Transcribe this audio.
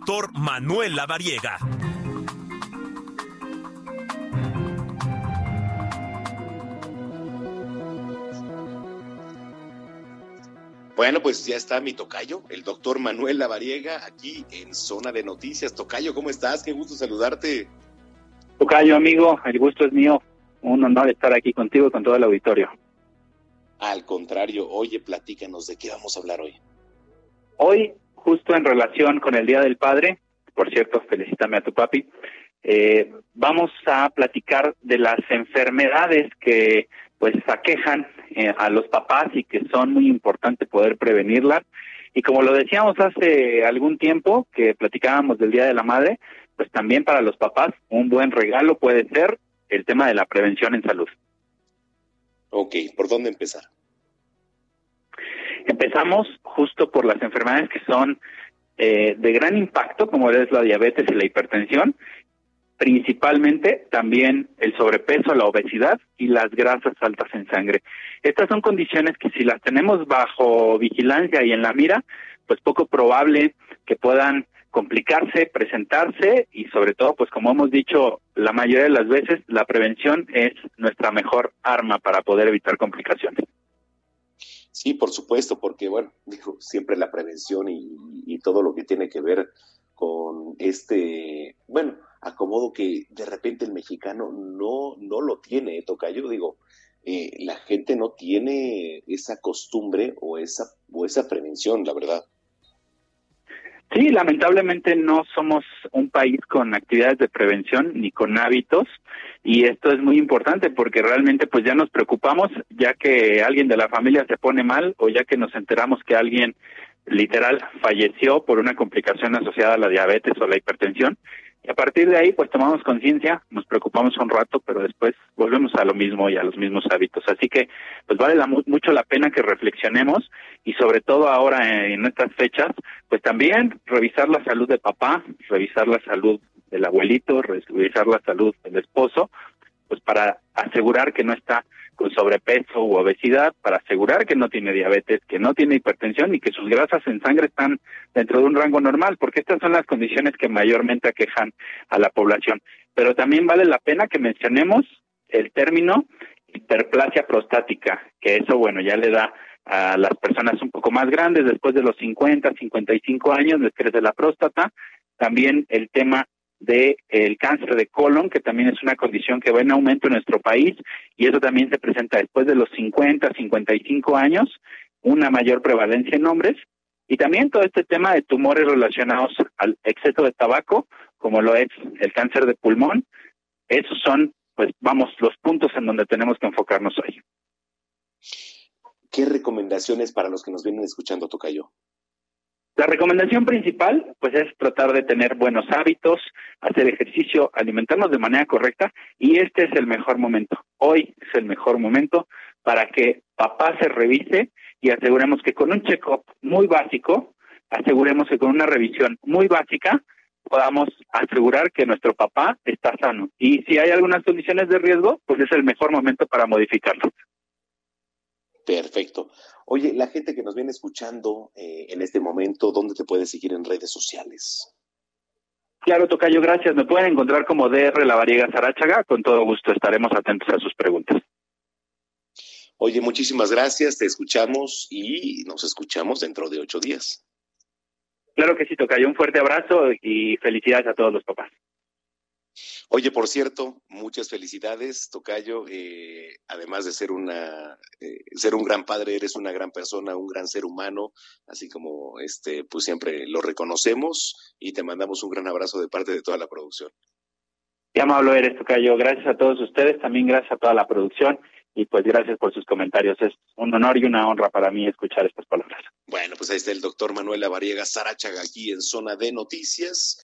doctor Manuel Lavariega. Bueno, pues ya está mi tocayo, el doctor Manuel Lavariega, aquí en Zona de Noticias. Tocayo, ¿cómo estás? Qué gusto saludarte. Tocayo, amigo, el gusto es mío. Un honor estar aquí contigo y con todo el auditorio. Al contrario, oye, platícanos de qué vamos a hablar hoy. Hoy, justo en relación con el Día del Padre, por cierto, felicítame a tu papi, eh, vamos a platicar de las enfermedades que pues aquejan eh, a los papás y que son muy importantes poder prevenirlas. Y como lo decíamos hace algún tiempo que platicábamos del Día de la Madre, pues también para los papás un buen regalo puede ser el tema de la prevención en salud. Ok, ¿por dónde empezar? Empezamos justo por las enfermedades que son eh, de gran impacto, como es la diabetes y la hipertensión, principalmente también el sobrepeso, la obesidad y las grasas altas en sangre. Estas son condiciones que si las tenemos bajo vigilancia y en la mira, pues poco probable que puedan complicarse, presentarse y sobre todo, pues como hemos dicho la mayoría de las veces, la prevención es nuestra mejor arma para poder evitar complicaciones. Sí, por supuesto, porque bueno, dijo siempre la prevención y, todo lo que tiene que ver con este, bueno, acomodo que de repente el mexicano no, no lo tiene, ¿eh, Tocayo, digo, eh, la gente no tiene esa costumbre o esa, o esa prevención, la verdad. Sí, lamentablemente no somos un país con actividades de prevención ni con hábitos y esto es muy importante porque realmente pues ya nos preocupamos ya que alguien de la familia se pone mal o ya que nos enteramos que alguien literal falleció por una complicación asociada a la diabetes o la hipertensión. Y a partir de ahí, pues tomamos conciencia, nos preocupamos un rato, pero después volvemos a lo mismo y a los mismos hábitos. Así que, pues vale mucho la pena que reflexionemos y sobre todo ahora en estas fechas, pues también revisar la salud de papá, revisar la salud del abuelito, revisar la salud del esposo, pues para asegurar que no está con sobrepeso u obesidad, para asegurar que no tiene diabetes, que no tiene hipertensión y que sus grasas en sangre están dentro de un rango normal, porque estas son las condiciones que mayormente aquejan a la población. Pero también vale la pena que mencionemos el término hiperplasia prostática, que eso, bueno, ya le da a las personas un poco más grandes, después de los 50, 55 años, les crece la próstata. También el tema de el cáncer de colon, que también es una condición que va en aumento en nuestro país y eso también se presenta después de los 50, 55 años, una mayor prevalencia en hombres y también todo este tema de tumores relacionados al exceso de tabaco, como lo es el cáncer de pulmón, esos son, pues vamos, los puntos en donde tenemos que enfocarnos hoy. ¿Qué recomendaciones para los que nos vienen escuchando, Tocayo? La recomendación principal, pues, es tratar de tener buenos hábitos, hacer ejercicio, alimentarnos de manera correcta y este es el mejor momento. Hoy es el mejor momento para que papá se revise y aseguremos que con un check-up muy básico, aseguremos que con una revisión muy básica, podamos asegurar que nuestro papá está sano. Y si hay algunas condiciones de riesgo, pues es el mejor momento para modificarlo. Perfecto. Oye, la gente que nos viene escuchando eh, en este momento, ¿dónde te puedes seguir en redes sociales? Claro, Tocayo, gracias. Me pueden encontrar como DR La Variega Sarachaga. Con todo gusto estaremos atentos a sus preguntas. Oye, muchísimas gracias. Te escuchamos y nos escuchamos dentro de ocho días. Claro que sí, Tocayo. Un fuerte abrazo y felicidades a todos los papás. Oye, por cierto, muchas felicidades, Tocayo. Eh, además de ser una, eh, ser un gran padre, eres una gran persona, un gran ser humano, así como este, pues siempre lo reconocemos y te mandamos un gran abrazo de parte de toda la producción. Qué amable eres, Tocayo. Gracias a todos ustedes, también gracias a toda la producción y pues gracias por sus comentarios. Es un honor y una honra para mí escuchar estas palabras. Bueno, pues ahí está el doctor Manuel Lavariega Sarachaga aquí en Zona de Noticias.